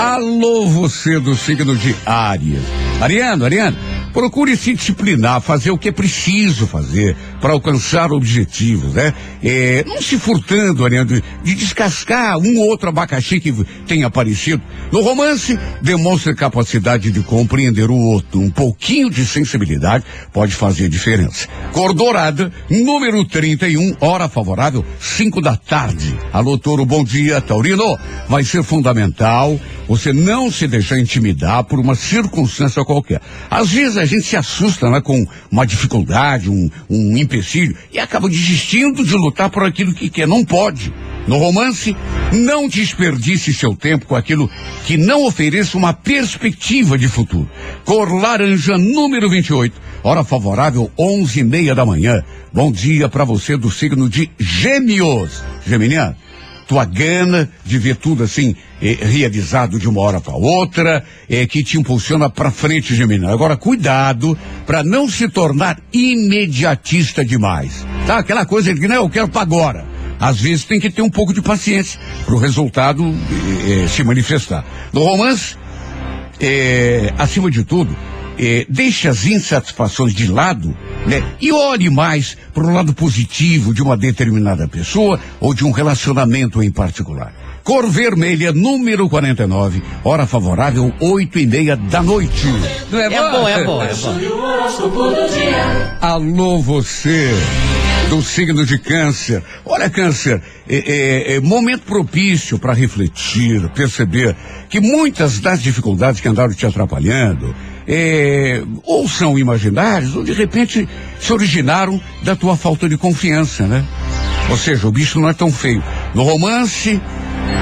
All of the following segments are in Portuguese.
Alô, você do signo de Áries. Ariano, Ariano, procure se disciplinar, fazer o que é preciso fazer para alcançar objetivos, né? É, não se furtando, Ariano, de, de descascar um ou outro abacaxi que tenha aparecido. No romance, demonstre capacidade de compreender o outro. Um pouquinho de sensibilidade pode fazer diferença. Cor dourada, número 31, hora favorável, 5 da tarde. Alô, Toro, bom dia, Taurino. Vai ser fundamental você não se deixar intimidar por uma circunstância qualquer. Às vezes a gente se assusta né, com uma dificuldade, um, um empecilho, e acaba desistindo de lutar por aquilo que quer. Não pode. No romance, não desperdice seu tempo com aquilo que não ofereça uma perspectiva de futuro. Cor laranja número 28, hora favorável, onze e meia da manhã. Bom dia para você do signo de Gêmeos. Geminiano, tua gana de ver tudo assim eh, realizado de uma hora para outra, eh, que te impulsiona para frente, Geminiano. Agora, cuidado para não se tornar imediatista demais. Tá? Aquela coisa de que não, eu quero para agora. Às vezes tem que ter um pouco de paciência para o resultado eh, eh, se manifestar. No romance, eh, acima de tudo, eh, deixe as insatisfações de lado, né? E olhe mais para o lado positivo de uma determinada pessoa ou de um relacionamento em particular. Cor vermelha, número 49, hora favorável, oito e meia da noite. Não É bom, é bom, é bom. O horóscopo do dia. Alô, você do signo de câncer. Olha, câncer, é, é- é momento propício para refletir, perceber que muitas das dificuldades que andaram te atrapalhando é, ou são imaginárias ou de repente se originaram da tua falta de confiança, né? Ou seja, o bicho não é tão feio. No romance,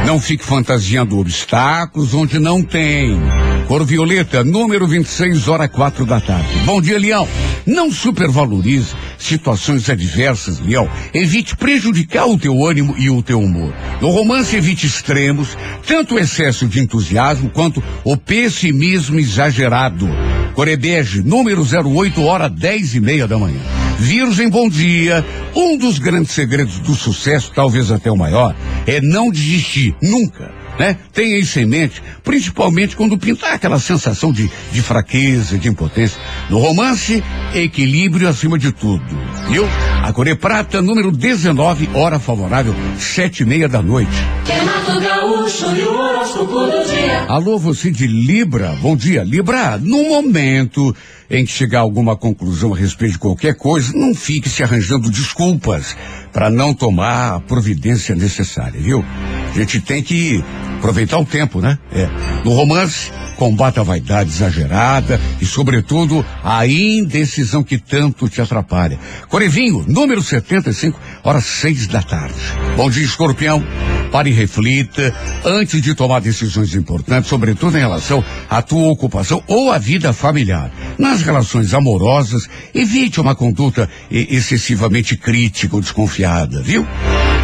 não fique fantasiando obstáculos onde não tem. Cor violeta, número 26, hora quatro da tarde. Bom dia, Leão. Não supervalorize situações adversas, Leão. Evite prejudicar o teu ânimo e o teu humor. No romance, evite extremos, tanto o excesso de entusiasmo quanto o pessimismo exagerado. Corebege, número 08, hora dez e meia da manhã. Virgem, bom dia. Um dos grandes segredos do sucesso, talvez até o maior, é não desistir, nunca. Né? Tenha isso em mente, principalmente quando pintar aquela sensação de, de fraqueza, de impotência. No romance, equilíbrio acima de tudo. Viu? A Corê Prata, número 19, hora favorável, sete e meia da noite. Alô, você de Libra, bom dia. Libra, no momento em que chegar a alguma conclusão a respeito de qualquer coisa, não fique se arranjando desculpas para não tomar a providência necessária, viu? A gente tem que aproveitar o tempo, né? É. No romance, combata a vaidade exagerada e, sobretudo, a indecisão que tanto te atrapalha. Corevinho, número 75, horas seis da tarde. Bom dia, escorpião. Pare e reflita antes de tomar decisões importantes, sobretudo em relação à tua ocupação ou à vida familiar. Nas relações amorosas, evite uma conduta excessivamente crítica ou desconfiada, viu?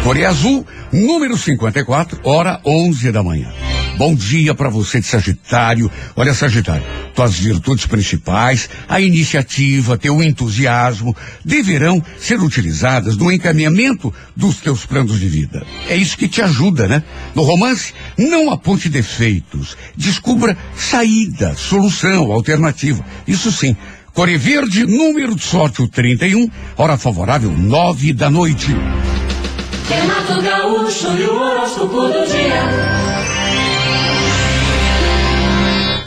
Coreia Azul, número 54, hora 11 da manhã. Bom dia para você de Sagitário. Olha, Sagitário, tuas virtudes principais, a iniciativa, teu entusiasmo, deverão ser utilizadas no encaminhamento dos teus planos de vida. É isso que te ajuda, né? No romance, não aponte defeitos. Descubra saída, solução, alternativa. Isso sim. Core Verde, número de sorte, o 31, hora favorável, nove da noite. Renato Gaúcho e o horóscopo do dia.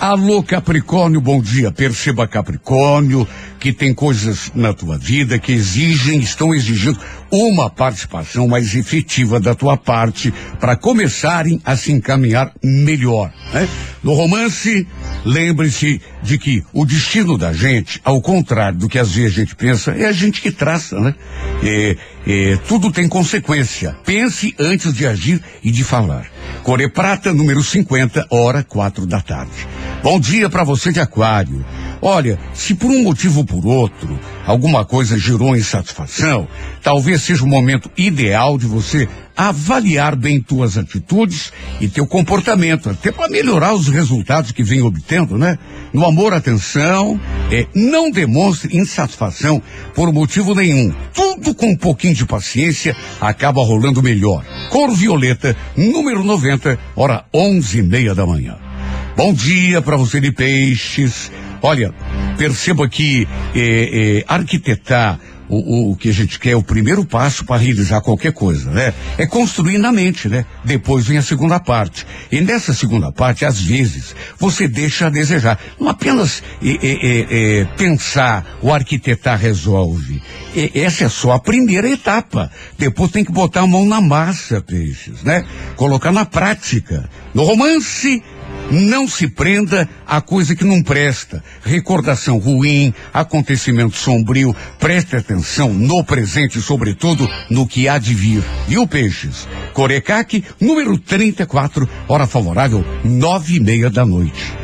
Alô, Capricórnio, bom dia. Perceba, Capricórnio, que tem coisas na tua vida que exigem, estão exigindo uma participação mais efetiva da tua parte para começarem a se encaminhar melhor. Né? No romance, lembre-se de que o destino da gente, ao contrário do que às vezes a gente pensa, é a gente que traça, né? É, é, tudo tem consequência. Pense antes de agir e de falar. Core Prata, número 50, hora quatro da tarde. Bom dia para você de Aquário. Olha, se por um motivo ou por outro alguma coisa gerou insatisfação, talvez seja o momento ideal de você avaliar bem tuas atitudes e teu comportamento, até para melhorar os resultados que vem obtendo, né? No amor, atenção, é, não demonstre insatisfação por motivo nenhum. Tudo com um pouquinho de paciência acaba rolando melhor. Cor Violeta, número 90, hora onze e meia da manhã. Bom dia para você de peixes. Olha, perceba que é, é, arquitetar o, o, o, que a gente quer, o primeiro passo para realizar qualquer coisa, né? É construir na mente, né? Depois vem a segunda parte. E nessa segunda parte, às vezes, você deixa a desejar. Não apenas é, é, é, pensar, o arquitetar resolve. essa é só a primeira etapa. Depois tem que botar a mão na massa, peixes, né? Colocar na prática. No romance, não se prenda a coisa que não presta. Recordação ruim, acontecimento sombrio. Preste atenção no presente, sobretudo no que há de vir. Viu, peixes? Corecaque, número 34, hora favorável, nove e meia da noite.